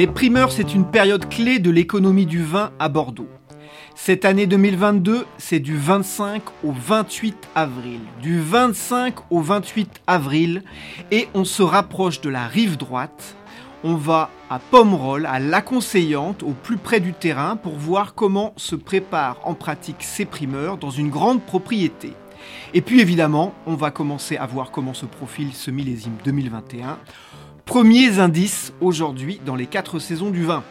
Les primeurs, c'est une période clé de l'économie du vin à Bordeaux. Cette année 2022, c'est du 25 au 28 avril. Du 25 au 28 avril, et on se rapproche de la rive droite. On va à Pomerol, à La Conseillante, au plus près du terrain, pour voir comment se préparent en pratique ces primeurs dans une grande propriété. Et puis évidemment, on va commencer à voir comment se profile ce millésime 2021 premiers indices aujourd'hui dans les 4 saisons du vin.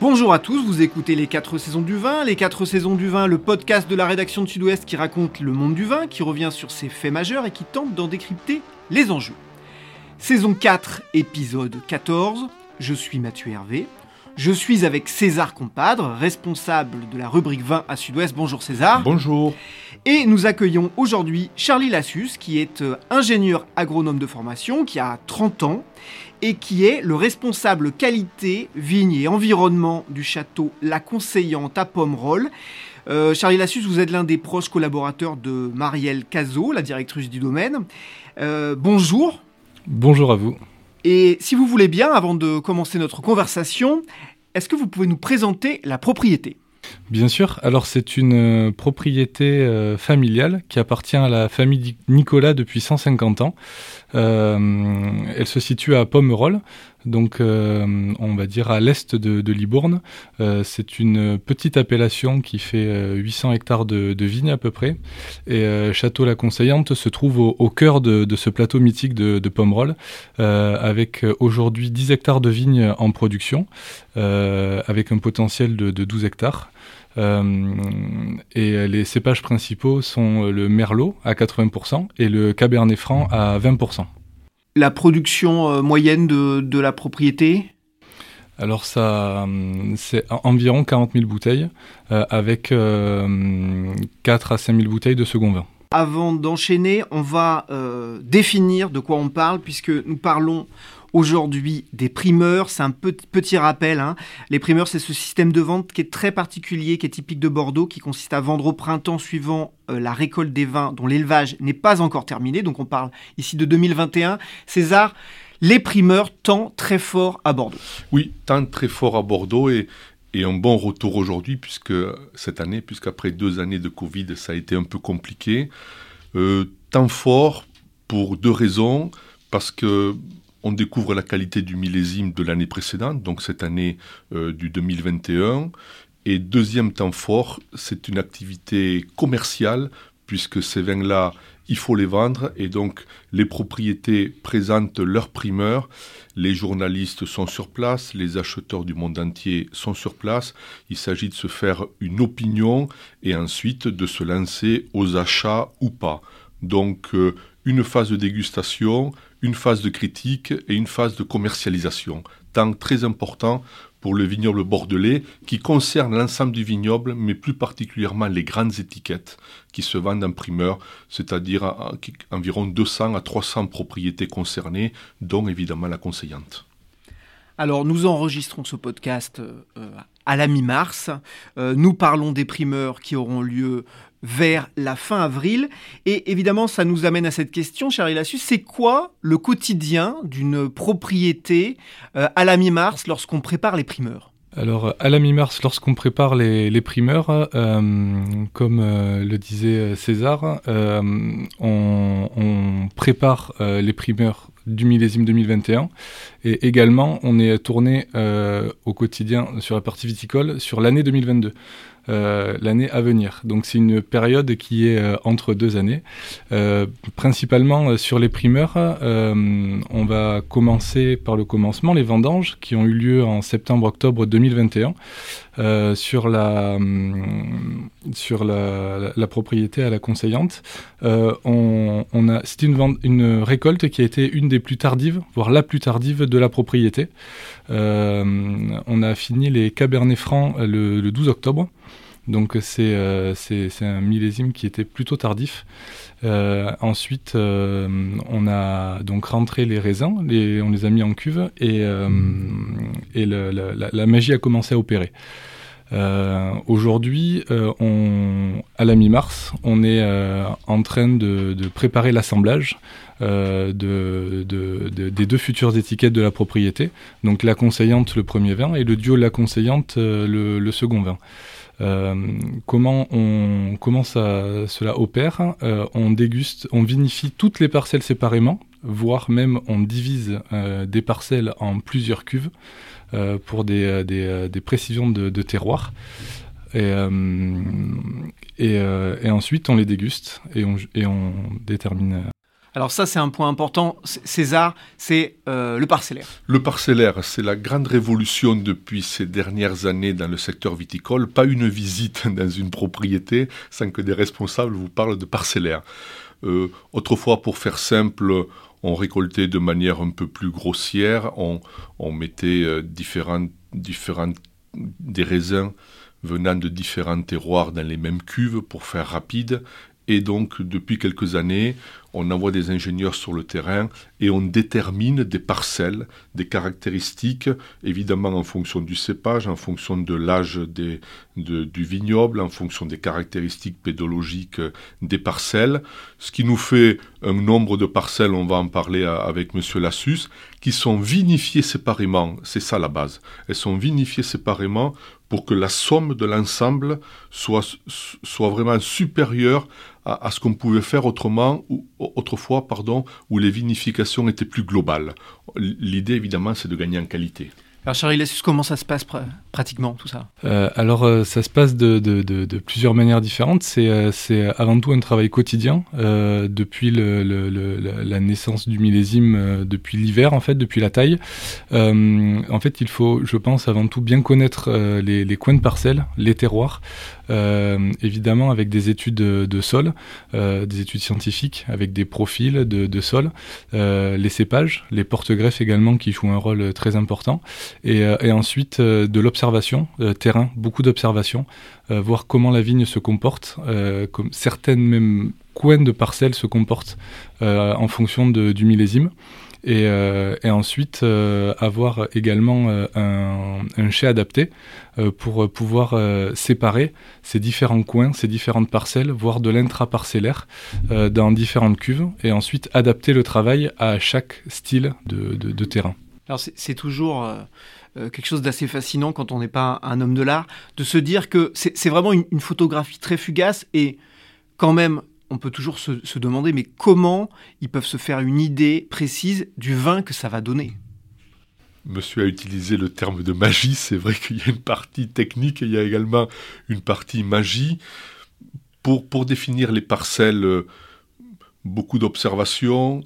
Bonjour à tous, vous écoutez les 4 saisons du vin, les 4 saisons du vin, le podcast de la rédaction de Sud-Ouest qui raconte le monde du vin, qui revient sur ses faits majeurs et qui tente d'en décrypter les enjeux. Saison 4, épisode 14, je suis Mathieu Hervé, je suis avec César Compadre, responsable de la rubrique 20 à Sud-Ouest. Bonjour César. Bonjour. Et nous accueillons aujourd'hui Charlie Lassus, qui est euh, ingénieur agronome de formation, qui a 30 ans et qui est le responsable qualité, vigne et environnement du château La Conseillante à Pomerol. Euh, Charlie Lassus, vous êtes l'un des proches collaborateurs de Marielle Cazot, la directrice du domaine. Euh, bonjour. Bonjour à vous. Et si vous voulez bien, avant de commencer notre conversation, est-ce que vous pouvez nous présenter la propriété? Bien sûr, alors c'est une euh, propriété euh, familiale qui appartient à la famille Nicolas depuis 150 ans. Euh, elle se situe à Pomerol, donc on va dire à l'est de, Libourne. c'est une petite appellation qui fait 800 hectares de, vignes à peu près. Et Château-la Conseillante se trouve au, cœur de, ce plateau mythique de, de Pomerol, avec aujourd'hui 10 hectares de vignes en production, avec un potentiel de, 12 hectares. Euh, et les cépages principaux sont le Merlot à 80% et le Cabernet Franc à 20%. La production euh, moyenne de, la propriété? Alors ça, c'est environ 40 000 bouteilles euh, avec 4 à 5 000 bouteilles de second vin. Avant d'enchaîner, on va définir de quoi on parle puisque nous parlons aujourd'hui des primeurs. C'est un petit rappel. Hein. Les primeurs, c'est ce système de vente qui est très particulier, qui est typique de Bordeaux, qui consiste à vendre au printemps suivant euh, la récolte des vins dont l'élevage n'est pas encore terminé. Donc on parle ici de 2021. César, les primeurs tendent très fort à Bordeaux. Oui, tendent très fort à Bordeaux et, et un bon retour aujourd'hui, puisque cette année, puisqu'après deux années de Covid, ça a été un peu compliqué. Euh, tant fort pour deux raisons. Parce que on découvre la qualité du millésime de l'année précédente, donc cette année euh, du 2021. Et deuxième temps fort, c'est une activité commerciale, puisque ces vins-là, il faut les vendre, et donc les propriétés présentent leurs primeurs, les journalistes sont sur place, les acheteurs du monde entier sont sur place, il s'agit de se faire une opinion, et ensuite de se lancer aux achats ou pas. Donc euh, une phase de dégustation, une phase de critique et une phase de commercialisation, temps très important pour le vignoble bordelais qui concerne l'ensemble du vignoble, mais plus particulièrement les grandes étiquettes qui se vendent en primeur, c'est-à-dire environ 200 à 300 propriétés concernées, dont évidemment la conseillante. Alors nous enregistrons ce podcast euh, à la mi-mars. Euh, nous parlons des primeurs qui auront lieu vers la fin avril. Et évidemment, ça nous amène à cette question, cher Ilassus, c'est quoi le quotidien d'une propriété euh, à la mi-mars lorsqu'on prépare les primeurs? Alors, à la mi-mars, lorsqu'on prépare les, primeurs, euh, comme le disait César, on, prépare les primeurs du millésime 2021 Et également, on est tourné au quotidien sur la partie viticole sur l'année 2022. Euh, l'année à venir. Donc c'est une période qui est euh, entre deux années. Euh, principalement sur les primeurs, on va commencer par le commencement, les vendanges qui ont eu lieu en septembre-octobre 2021 sur la sur la, propriété à la conseillante. c'est une, récolte qui a été une des plus tardives, voire la plus tardive de la propriété. on a fini les Cabernet Francs le 12 octobre. Donc euh, c'est un millésime qui était plutôt tardif. Euh, ensuite, euh, on a donc rentré les raisins, on les a mis en cuve et, et la, magie a commencé à opérer. Aujourd'hui, à la mi-mars, on est en train de, préparer l'assemblage des deux futures étiquettes de la propriété, donc la conseillante le premier vin et le duo la conseillante le second vin. Euh, comment on, ça, cela opère euh, On déguste, on vinifie toutes les parcelles séparément, voire même on divise euh, des parcelles en plusieurs cuves pour des, des, précisions de, terroir. Et, et, et, ensuite, on les déguste et on, et on détermine alors ça, c'est un point important. César, c'est euh, le parcellaire. Le parcellaire, c'est la grande révolution depuis ces dernières années dans le secteur viticole. Pas une visite dans une propriété sans que des responsables vous parlent de parcellaire. Euh, autrefois, pour faire simple, on récoltait de manière un peu plus grossière. On, mettait euh, différents, des raisins venant de différents terroirs dans les mêmes cuves pour faire rapide. Et donc, depuis quelques années, on envoie des ingénieurs sur le terrain et on détermine des parcelles, des caractéristiques, évidemment en fonction du cépage, en fonction de l'âge du vignoble, en fonction des caractéristiques pédologiques des parcelles, ce qui nous fait un nombre de parcelles, on va en parler avec M. Lassus, qui sont vinifiées séparément, c'est ça la base, elles sont vinifiées séparément pour que la somme de l'ensemble soit, soit vraiment supérieure à, ce qu'on pouvait faire autrement, ou, autrefois, pardon, où les vinifications étaient plus globales. L'idée, évidemment, c'est de gagner en qualité. Alors Charlie comment ça se passe pratiquement tout ça euh, Alors euh, ça se passe de, plusieurs manières différentes. C'est euh, avant tout un travail quotidien depuis la naissance du millésime, depuis l'hiver en fait, depuis la taille. en fait, il faut, je pense, avant tout bien connaître les, les, coins de parcelles, les terroirs, évidemment avec des études de, sol, des études scientifiques, avec des profils de, de sol, les cépages, les porte-greffes également qui jouent un rôle très important. Euh, et, ensuite euh, de l'observation, euh, terrain, beaucoup d'observation, voir comment la vigne se comporte, comme certaines même coins de parcelles se comportent en fonction du millésime. Et, ensuite avoir également un, un, chai adapté pour pouvoir séparer ces différents coins, ces différentes parcelles, voire de l'intra-parcellaire dans différentes cuves, et ensuite adapter le travail à chaque style de terrain. Alors c'est toujours euh, euh, quelque chose d'assez fascinant quand on n'est pas un, homme de l'art, de se dire que c'est vraiment une, photographie très fugace et quand même on peut toujours se, demander mais comment ils peuvent se faire une idée précise du vin que ça va donner? Monsieur a utilisé le terme de magie, c'est vrai qu'il y a une partie technique et il y a également une partie magie. Pour, définir les parcelles, euh, beaucoup d'observations,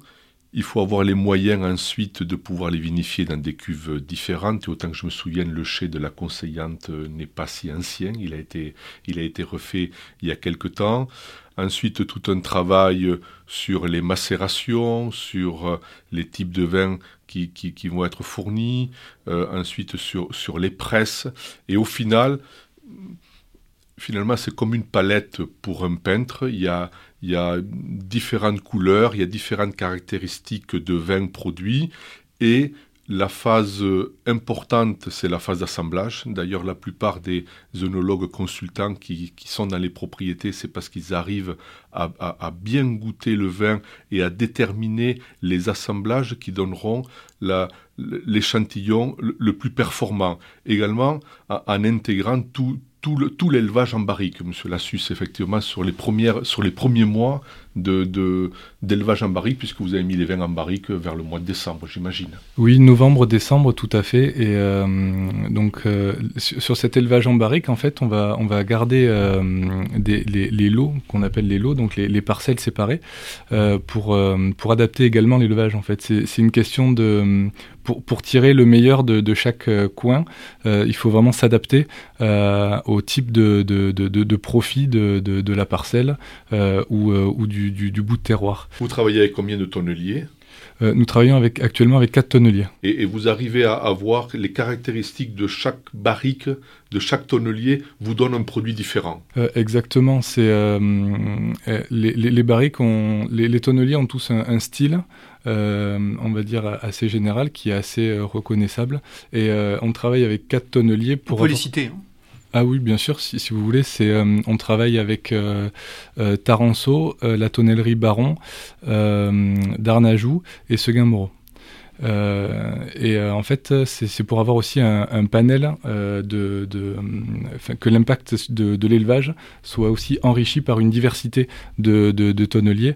il faut avoir les moyens ensuite de pouvoir les vinifier dans des cuves différentes. Et autant que je me souvienne, le chai de la conseillante n'est pas si ancien. Il a été, refait il y a quelque temps. Ensuite, tout un travail sur les macérations, sur les types de vins qui, vont être fournis. Euh, ensuite, sur les presses. Et au final, finalement, c'est comme une palette pour un peintre. Il y a, différentes couleurs, il y a différentes caractéristiques de vins produits. Et la phase importante, c'est la phase d'assemblage. D'ailleurs, la plupart des œnologues consultants qui, sont dans les propriétés, c'est parce qu'ils arrivent à, bien goûter le vin et à déterminer les assemblages qui donneront l'échantillon le, plus performant. Également, en intégrant tout, tout l'élevage en barrique, Monsieur Lassus, effectivement, sur les, premières, sur les premiers mois d'élevage de, en barrique, puisque vous avez mis les vins en barrique vers le mois de décembre, j'imagine. Oui, novembre, décembre, tout à fait. Et euh, donc, euh, sur, cet élevage en barrique, en fait, on va, on va garder euh, des, les, lots, qu'on appelle les lots, donc les, parcelles séparées, pour, pour adapter également l'élevage, en fait. C'est une question de... Pour, pour, tirer le meilleur de, de chaque coin, il faut vraiment s'adapter au type de, de, de profit de, la parcelle ou, ou du du, bout de terroir. Vous travaillez avec combien de tonneliers euh, nous travaillons avec, actuellement avec quatre tonneliers. Et, vous arrivez à, avoir voir les caractéristiques de chaque barrique, de chaque tonnelier, vous donne un produit différent euh, Exactement. C'est euh, les, barriques, ont, les, tonneliers ont tous un, style. on va dire assez général, qui est assez reconnaissable. Et on travaille avec quatre tonneliers pour. On peut les citer. Hein. Ah oui, bien sûr, si, vous voulez, euh, on travaille avec euh, euh, Taranceau, la tonnellerie Baron, Darnajou et Seguin-Moreau. et en fait, c'est pour avoir aussi un, panel de, que l'impact de, l'élevage soit aussi enrichi par une diversité de, tonneliers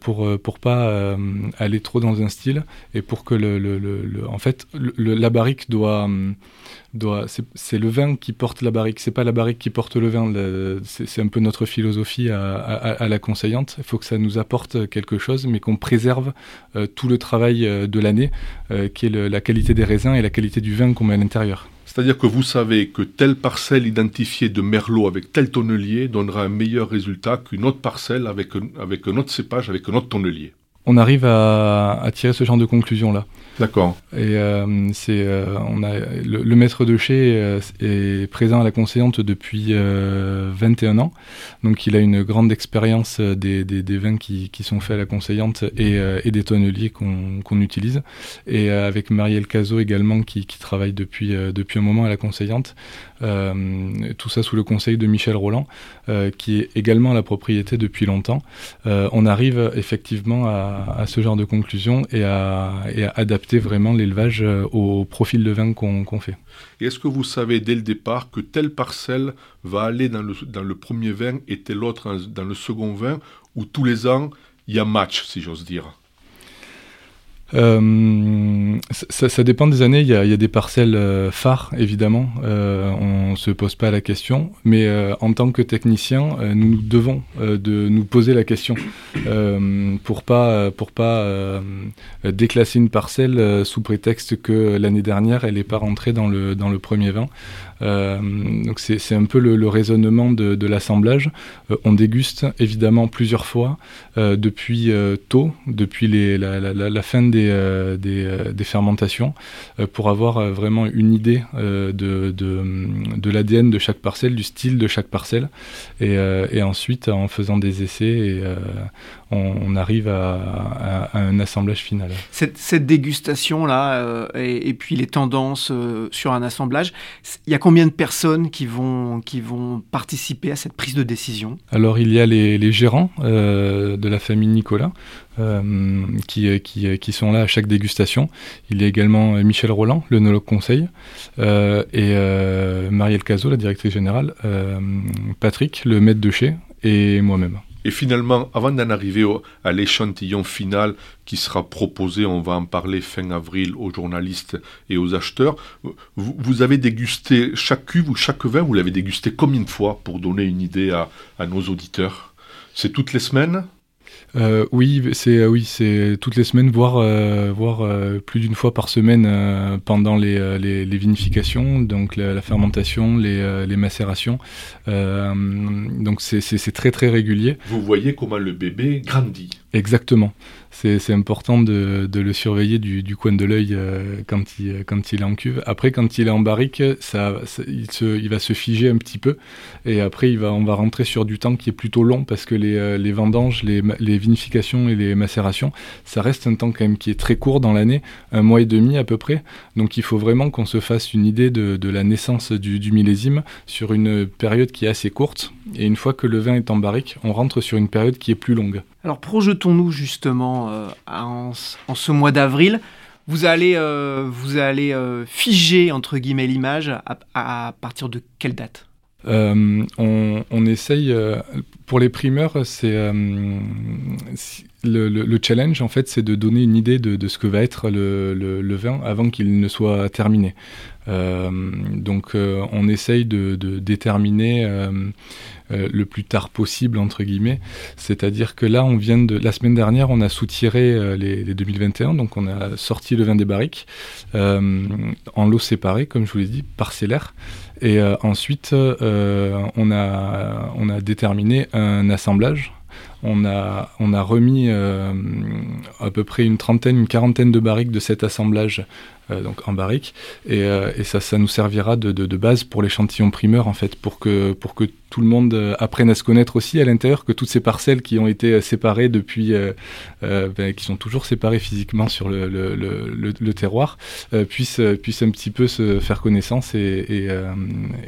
pour pour pas aller trop dans un style et pour que le, en fait la barrique doit c'est le vin qui porte la barrique, c'est pas la barrique qui porte le vin. C'est un peu notre philosophie à, la conseillante. Il faut que ça nous apporte quelque chose, mais qu'on préserve euh, tout le travail euh, de l'année, euh, qui est la qualité des raisins et la qualité du vin qu'on met à l'intérieur. C'est-à-dire que vous savez que telle parcelle identifiée de merlot avec tel tonnelier donnera un meilleur résultat qu'une autre parcelle avec avec un autre cépage, avec un autre tonnelier on arrive à, tirer ce genre de conclusion-là. D'accord. Et euh, c'est, euh, on a le, maître de chez euh, est présent à la conseillante depuis 21 ans, donc il a une grande expérience des, vins qui, sont faits à la conseillante et, des tonneliers qu'on utilise. Et avec Marielle Cazot également qui, travaille depuis depuis un moment à la conseillante. Tout ça sous le conseil de Michel Roland, qui est également la propriété depuis longtemps. on arrive effectivement à ce genre de conclusion et à, adapter vraiment l'élevage euh, au profil de vin qu'on fait. Est-ce que vous savez dès le départ que telle parcelle va aller dans le, dans le premier vin et telle autre dans le second vin, ou tous les ans, il y a match, si j'ose dire? Euh, ça, dépend des années. Il y a, des parcelles euh, phares, évidemment. Euh, on se pose pas la question, mais en tant que technicien, nous, nous devons de nous poser la question pour pas pour pas déclasser une parcelle sous prétexte que l'année dernière elle n'est pas rentrée dans le dans le premier vin. Euh, donc c'est un peu le, raisonnement de, l'assemblage. Euh, on déguste évidemment plusieurs fois euh, depuis tôt, depuis les, la, fin des, des, fermentations, pour avoir vraiment une idée de, de, de l'ADN de chaque parcelle, du style de chaque parcelle. Et, et ensuite, en faisant des essais et on, arrive à, un assemblage final. Cette, dégustation-là, euh, et, puis les tendances euh, sur un assemblage, il y a combien de personnes qui vont, qui vont participer à cette prise de décision? Alors il y a les, gérants euh, de la famille Nicolas. qui, qui, sont là à chaque dégustation. Il y a également Michel Roland, le nologue conseil, et Marielle Cazot, la directrice générale, Patrick, le maître de chez, et moi-même. Et finalement, avant d'en arriver à l'échantillon final qui sera proposé, on va en parler fin avril aux journalistes et aux acheteurs, vous, avez dégusté chaque cuve ou chaque vin, vous l'avez dégusté combien de fois pour donner une idée à nos auditeurs? C'est toutes les semaines? Euh, oui, c'est euh, oui, c'est toutes les semaines, voire euh, voire plus d'une fois par semaine pendant les, les, vinifications, donc la, fermentation, les, les macérations. donc c'est très très régulier. Vous voyez comment le bébé grandit. Exactement c'est important de, de, le surveiller du, du coin de l'œil euh, quand, il, quand il est en cuve. Après, quand il est en barrique, ça, il, se, il, va se figer un petit peu. Et après, il va, on va rentrer sur du temps qui est plutôt long parce que les, euh, les vendanges, les, les, vinifications et les macérations, ça reste un temps quand même qui est très court dans l'année, un mois et demi à peu près. Donc il faut vraiment qu'on se fasse une idée de, de la naissance du, du millésime sur une période qui est assez courte. Et une fois que le vin est en barrique, on rentre sur une période qui est plus longue. Alors projetons-nous justement euh, en, ce mois d'avril. Vous allez, euh, euh, figer entre guillemets l'image à, partir de quelle date? On, essaye, pour les primeurs, c'est le, challenge, en fait, c'est de donner une idée de, ce que va être le, vin avant qu'il ne soit terminé. Euh, donc, euh, on essaye de, déterminer euh, le plus tard possible, entre guillemets. C'est-à-dire que là, on vient de. La semaine dernière, on a soutiré les, les 2021, donc on a sorti le vin des barriques en lots séparés, comme je vous l'ai dit, parcellaires. Et ensuite, on, a, on a déterminé assemblage. On a, on a remis euh, à peu près une trentaine, une quarantaine de barriques de cet assemblage euh, donc en barrique et, euh, et, ça, ça nous servira de, de, base pour l'échantillon primeur en fait pour que, pour que tout le monde apprenne à se connaître aussi à l'intérieur que toutes ces parcelles qui ont été séparées depuis ben, qui sont toujours séparées physiquement sur le, le, le, terroir puissent, puissent un petit peu se faire connaissance et,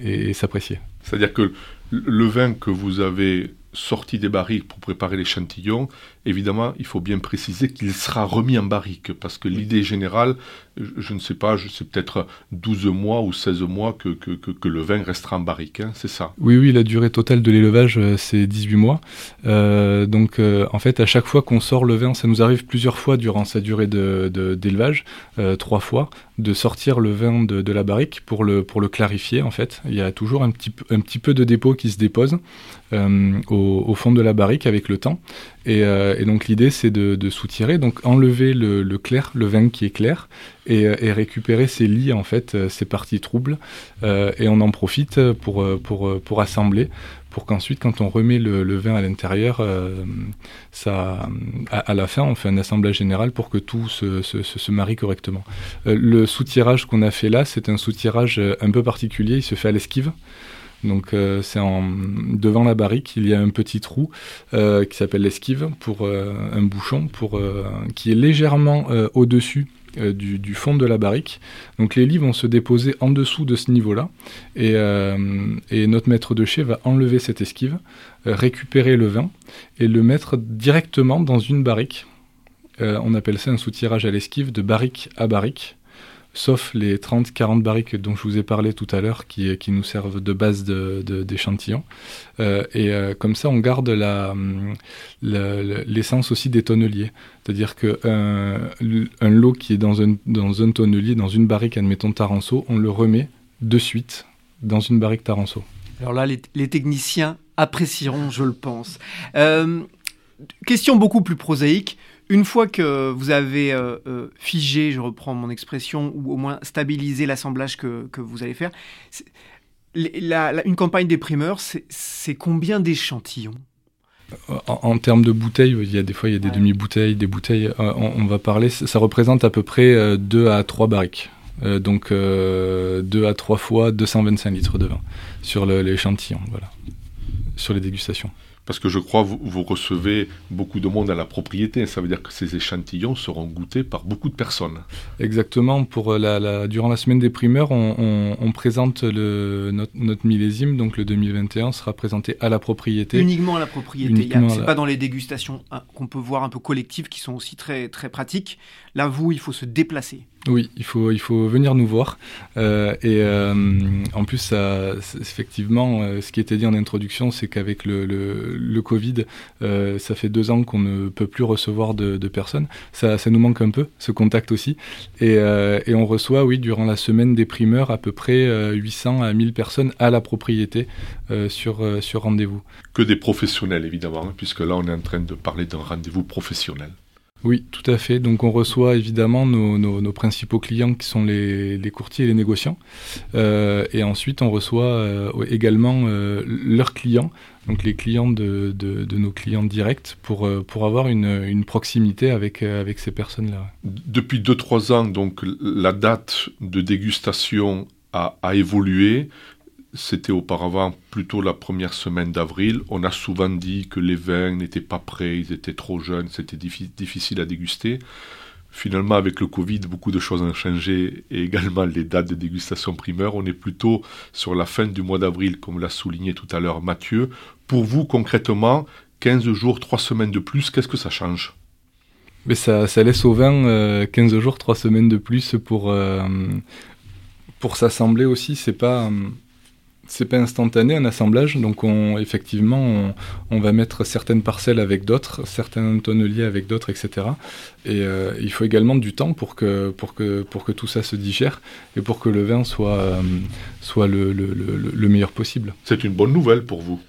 et, s'apprécier c'est à dire que le vin que vous avez sorti des barriques pour préparer l'échantillon, évidemment, il faut bien préciser qu'il sera remis en barrique, parce que l'idée générale, je, ne sais pas, c'est peut-être 12 mois ou 16 mois que, que, que, le vin restera en barrique, hein, c'est ça? Oui, oui, la durée totale de l'élevage, euh, c'est 18 mois. Euh, donc, euh, en fait, à chaque fois qu'on sort le vin, ça nous arrive plusieurs fois durant sa durée d'élevage, de, trois fois, de sortir le vin de, de, la barrique pour le, pour le clarifier, en fait. Il y a toujours un petit, un petit peu de dépôt qui se dépose au, au, fond de la barrique avec le temps. Et, euh, et donc l'idée c'est de, soutirer, donc enlever le, clair, le vin qui est clair, et, euh, récupérer ces lits en fait, euh, ces parties troubles, et on en profite pour, pour, pour assembler, pour qu'ensuite quand on remet le, vin à l'intérieur, ça, à, la fin on fait un assemblage général pour que tout se, se marie correctement. le soutirage qu'on a fait là, c'est un soutirage un peu particulier, il se fait à l'esquive. Donc euh, c'est devant la barrique, il y a un petit trou euh, qui s'appelle l'esquive pour euh, un bouchon qui est légèrement au-dessus du, fond de la barrique. Donc les lits vont se déposer en dessous de ce niveau-là et, notre maître de chai va enlever cette esquive, récupérer le vin et le mettre directement dans une barrique. on appelle ça un soutirage à l'esquive de barrique à barrique sauf les 30-40 barriques dont je vous ai parlé tout à l'heure qui, qui, nous servent de base d'échantillon. Euh, et euh, comme ça, on garde l'essence aussi des tonneliers. C'est-à-dire qu'un un lot qui est dans un, dans un tonnelier, dans une barrique, admettons Taranceau, on le remet de suite dans une barrique Taranceau. Alors là, les, les techniciens apprécieront, je le pense. Euh, question beaucoup plus prosaïque une fois que vous avez euh, euh, figé, je reprends mon expression, ou au moins stabilisé l'assemblage que, vous allez faire, une campagne des primeurs, c'est combien d'échantillons? En, termes de bouteilles, il y a des fois il y a des demi-bouteilles, des bouteilles. Euh, on, va parler, ça représente à peu près 2 à 3 barriques. donc 2 à 3 fois 225 litres de vin sur l'échantillon, voilà, sur les dégustations. Parce que je crois que vous, vous, recevez beaucoup de monde à la propriété. Ça veut dire que ces échantillons seront goûtés par beaucoup de personnes. Exactement. Pour la, la durant la semaine des primeurs, on, on, on présente le, notre, notre, millésime, donc le 2021 sera présenté à la propriété. Uniquement à la propriété. C'est pas dans les dégustations hein, qu'on peut voir un peu collectives qui sont aussi très, très pratiques. Là, vous, il faut se déplacer. Oui, il faut, il faut venir nous voir. Euh, et euh, en plus, effectivement, euh, ce qui était dit en introduction, c'est qu'avec le, Covid, ça fait deux ans qu'on ne peut plus recevoir de, personnes. Ça, ça nous manque un peu, ce contact aussi. Et, et on reçoit, oui, durant la semaine des primeurs, à peu près 800 à 1000 personnes à la propriété sur, sur rendez-vous. Que des professionnels, évidemment, hein, puisque là, on est en train de parler d'un rendez-vous professionnel. Oui, tout à fait. Donc on reçoit évidemment nos, principaux clients qui sont les, courtiers et les négociants. Euh, et ensuite on reçoit euh, également euh, leurs clients, donc les clients de, nos clients directs, pour, pour avoir une, proximité avec, avec ces personnes-là. Depuis 2-3 ans, donc la date de dégustation a évolué c'était auparavant plutôt la première semaine d'avril. On a souvent dit que les vins n'étaient pas prêts, ils étaient trop jeunes, c'était difficile à déguster. Finalement, avec le Covid, beaucoup de choses ont changé et également les dates de dégustation primeur. On est plutôt sur la fin du mois d'avril, comme l'a souligné tout à l'heure Mathieu. Pour vous, concrètement, 15 jours, 3 semaines de plus, qu'est-ce que ça change? Mais ça, laisse au vin euh, 15 jours, 3 semaines de plus pour, euh, pour s'assembler aussi. C'est pas. Euh c'est pas instantané un assemblage, donc on, effectivement on, va mettre certaines parcelles avec d'autres, certains tonneliers avec d'autres, etc. Et euh, il faut également du temps pour que, pour, que, pour que tout ça se digère et pour que le vin soit, euh, soit le, le, le, meilleur possible. C'est une bonne nouvelle pour vous?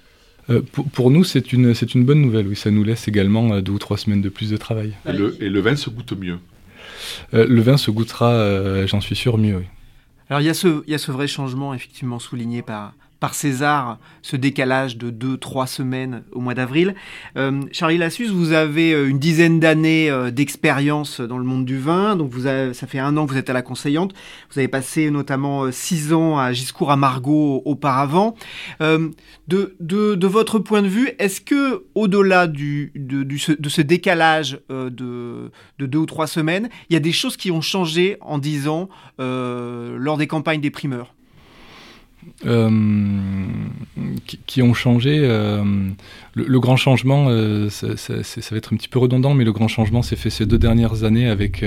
Euh, pour, pour, nous, c'est une, c'est une bonne nouvelle, oui. Ça nous laisse également deux ou trois semaines de plus de travail. Et le, et le vin se goûte mieux? Le vin se goûtera, j'en suis sûr, mieux, oui. Alors il y, a ce, ce vrai changement effectivement souligné par, par César ce décalage de 2-3 semaines au mois d'avril. Euh, Charlie Lassus, vous avez euh, une dizaine d'années euh, d'expérience dans le monde du vin, donc vous avez, ça fait un an que vous êtes à la conseillante. Vous avez passé notamment 6 ans à Giscourt à Margaux auparavant. de, votre point de vue, est-ce que au-delà de, ce décalage de, de 2 ou 3 semaines, il y a des choses qui ont changé en 10 ans lors des campagnes des primeurs? Euh, qui, ont changé. Euh, le, grand changement, euh, ça, va être un petit peu redondant, mais le grand changement s'est fait ces deux dernières années avec,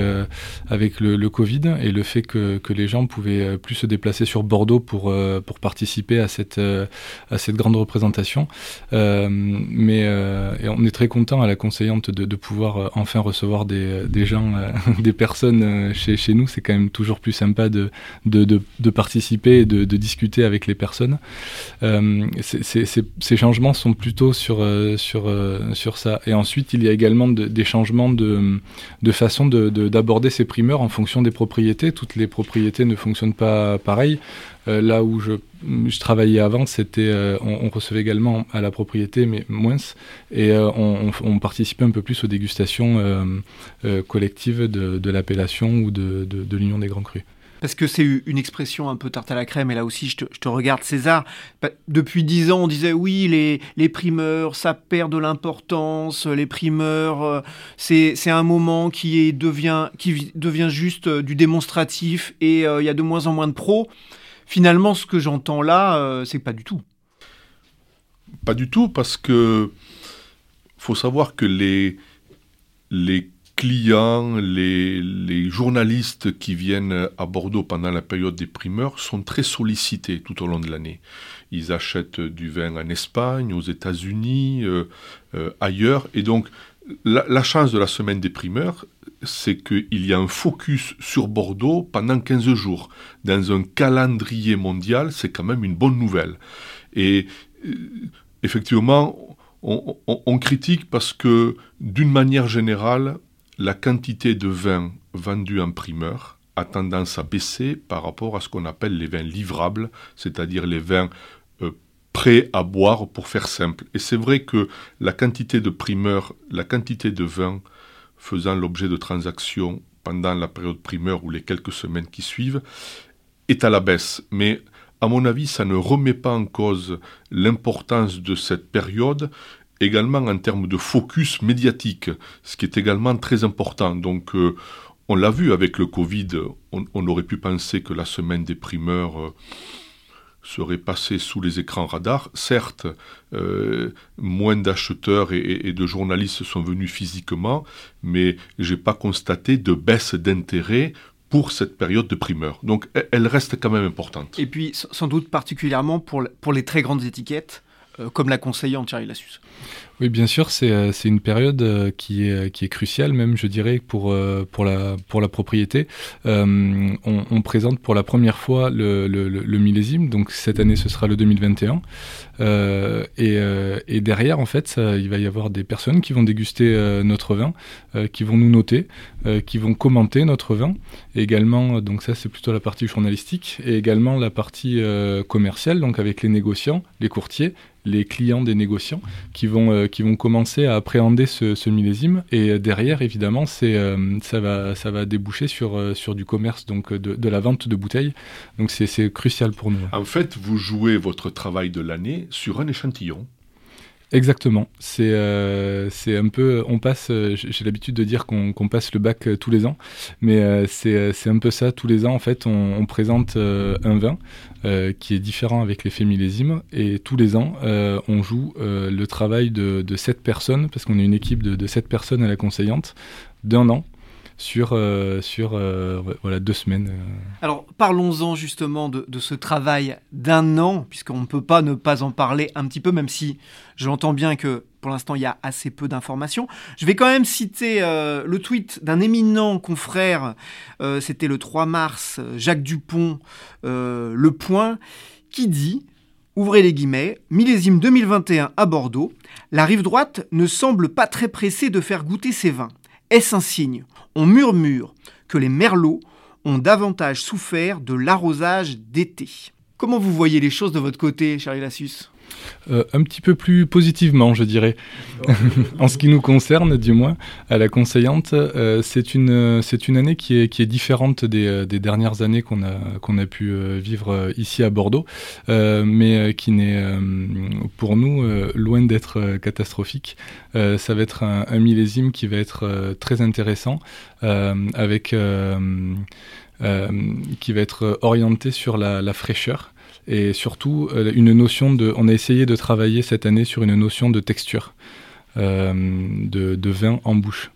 avec le, Covid et le fait que, les gens pouvaient plus se déplacer sur Bordeaux pour, pour participer à cette, à cette grande représentation. mais on est très content à la conseillante de, pouvoir enfin recevoir des, des gens, des personnes chez, chez nous. C'est quand même toujours plus sympa de, de, de participer et de, discuter avec les personnes. Euh, ces changements sont plutôt sur, euh, sur, euh, sur ça. Et ensuite, il y a également des changements de, de façon d'aborder ces primeurs en fonction des propriétés. Toutes les propriétés ne fonctionnent pas pareil. là où je, travaillais avant, c'était on, recevait également à la propriété, mais moins, et on, participait un peu plus aux dégustations collectives de, de l'appellation ou de, de l'Union des Grands Crus parce que c'est une expression un peu tarte à la crème, et là aussi je te, regarde César, bah, depuis dix ans on disait oui, les, primeurs, ça perd de l'importance, les primeurs, euh, c'est un moment qui, est, devient juste euh, du démonstratif, et euh, il y a de moins en moins de pros. Finalement, ce que j'entends là, c'est pas du tout. Pas du tout, parce que faut savoir que les, les clients, les, journalistes qui viennent à Bordeaux pendant la période des primeurs sont très sollicités tout au long de l'année. Ils achètent du vin en Espagne, aux États-Unis, euh, euh, ailleurs. Et donc, la, chance de la semaine des primeurs, c'est qu'il y a un focus sur Bordeaux pendant 15 jours. Dans un calendrier mondial, c'est quand même une bonne nouvelle. Et euh, effectivement, on, critique parce que, d'une manière générale, la quantité de vin vendu en primeur a tendance à baisser par rapport à ce qu'on appelle les vins livrables, c'est-à-dire les vins euh, prêts à boire pour faire simple. Et c'est vrai que la quantité de primeur, la quantité de vin faisant l'objet de transactions pendant la période primeur ou les quelques semaines qui suivent est à la baisse. Mais à mon avis, ça ne remet pas en cause l'importance de cette période également en termes de focus médiatique, ce qui est également très important. Donc, euh, on l'a vu avec le Covid, on, aurait pu penser que la semaine des primeurs euh, serait passée sous les écrans radars. Certes, euh, moins d'acheteurs et, de journalistes sont venus physiquement, mais j'ai pas constaté de baisse d'intérêt pour cette période de primeur. Donc elle reste quand même importante. Et puis sans doute particulièrement pour, pour les très grandes étiquettes, comme la conseillante Thierry Lassus. Oui, bien sûr, c'est euh, une période euh, qui est, qui est cruciale, même, je dirais, pour, pour, la, pour la propriété. on, présente pour la première fois le, millésime, donc cette année, ce sera le 2021. Euh, et, et, derrière, en fait, il va y avoir des personnes qui vont déguster notre vin, qui vont nous noter, qui vont commenter notre vin. Et également, donc ça, c'est plutôt la partie journalistique, et également la partie commerciale, donc avec les négociants, les courtiers les clients des négociants qui vont, euh, qui vont commencer à appréhender ce, millésime. Et derrière, évidemment, euh, ça, va, ça va déboucher sur, euh, sur du commerce, donc de, de la vente de bouteilles. Donc c'est, c'est crucial pour nous. En fait, vous jouez votre travail de l'année sur un échantillon. Exactement. C'est euh, c'est un peu. On passe. Euh, j'ai l'habitude de dire qu'on passe le bac euh, tous les ans, mais c'est un peu ça. Tous les ans, en fait, on, présente un vin qui est différent avec l'effet millésime, et tous les ans, on joue le travail de, sept personnes, parce qu'on est une équipe de sept personnes à la conseillante, d'un an sur, sur voilà, deux semaines. Alors parlons-en justement de, de, ce travail d'un an, puisqu'on ne peut pas ne pas en parler un petit peu, même si j'entends bien que pour l'instant, il y a assez peu d'informations. Je vais quand même citer euh, le tweet d'un éminent confrère, euh, c'était le 3 mars, Jacques Dupont, euh, Le Point, qui dit, ouvrez les guillemets, millésime 2021 à Bordeaux, la rive droite ne semble pas très pressée de faire goûter ses vins. Est-ce un signe? On murmure que les merlots ont davantage souffert de l'arrosage d'été. Comment vous voyez les choses de votre côté, Charlie Lassus? Euh, un petit peu plus positivement, je dirais. en ce qui nous concerne, du moins, à la conseillante, euh, c'est une, c'est une année qui est, différente des, euh, des dernières années qu'on a, qu'on a pu vivre ici à Bordeaux, mais qui n'est, pour nous, loin d'être catastrophique. ça va être un, millésime qui va être très intéressant, avec, qui va être orienté sur la fraîcheur et surtout euh, une notion de. On a essayé de travailler cette année sur une notion de texture euh, de, vin en bouche.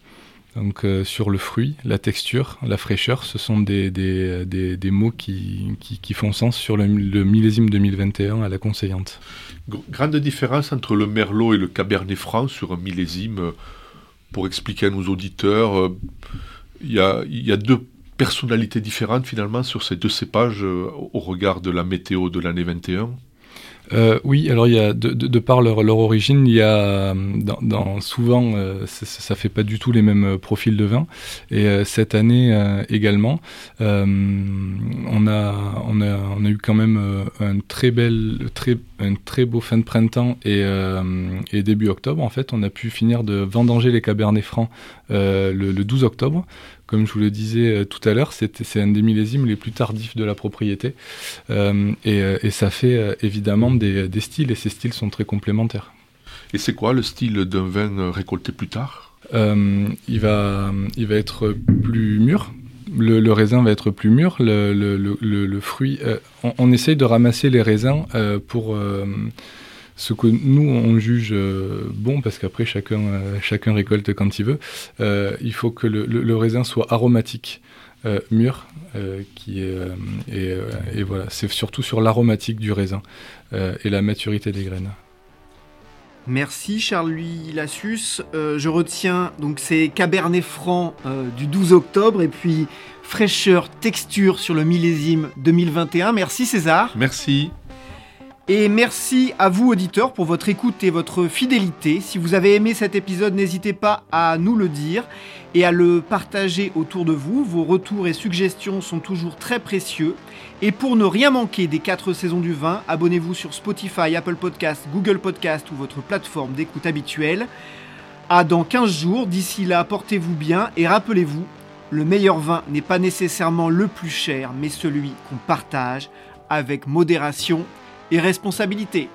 Donc euh, sur le fruit, la texture, la fraîcheur, ce sont des, des, des, des mots qui, qui, font sens sur le, le, millésime 2021 à la conseillante. Grande différence entre le merlot et le cabernet franc sur un millésime. Pour expliquer à nos auditeurs, il y, a, y a deux personnalités différentes finalement sur ces deux cépages euh, au regard de la météo de l'année 21 euh, oui, alors il y a de, par leur, leur, origine, il y a dans, souvent euh, ça, ça, fait pas du tout les mêmes profils de vin. Et cette année également on a on a on a eu quand même un très bel très un très beau fin de printemps et, et début octobre en fait on a pu finir de vendanger les cabernets francs le, le 12 octobre comme je vous le disais euh, tout à l'heure, c'est un des millésimes les plus tardifs de la propriété. Euh, et, euh, et, ça fait euh, évidemment des, des, styles, et ces styles sont très complémentaires. Et c'est quoi le style d'un vin récolté plus tard? Euh, il, va, il va être plus mûr. Le, raisin va être plus mûr. Le, fruit, on, on, essaye de ramasser les raisins pour ce que nous on juge euh, bon, parce qu'après chacun, euh, récolte quand il veut, euh, il faut que le, raisin soit aromatique, euh, mûr, euh, et, voilà, c'est surtout sur l'aromatique du raisin et la maturité des graines. Merci Charles-Louis Lassus. je retiens donc ces Cabernet Franc du 12 octobre et puis fraîcheur, texture sur le millésime 2021. Merci César. Merci. Et merci à vous auditeurs pour votre écoute et votre fidélité. Si vous avez aimé cet épisode, n'hésitez pas à nous le dire et à le partager autour de vous. Vos retours et suggestions sont toujours très précieux. Et pour ne rien manquer des 4 saisons du vin, abonnez-vous sur Spotify, Apple Podcast, Google Podcast ou votre plateforme d'écoute habituelle. À dans 15 jours, d'ici là, portez-vous bien et rappelez-vous, le meilleur vin n'est pas nécessairement le plus cher, mais celui qu'on partage avec modération et responsabilité.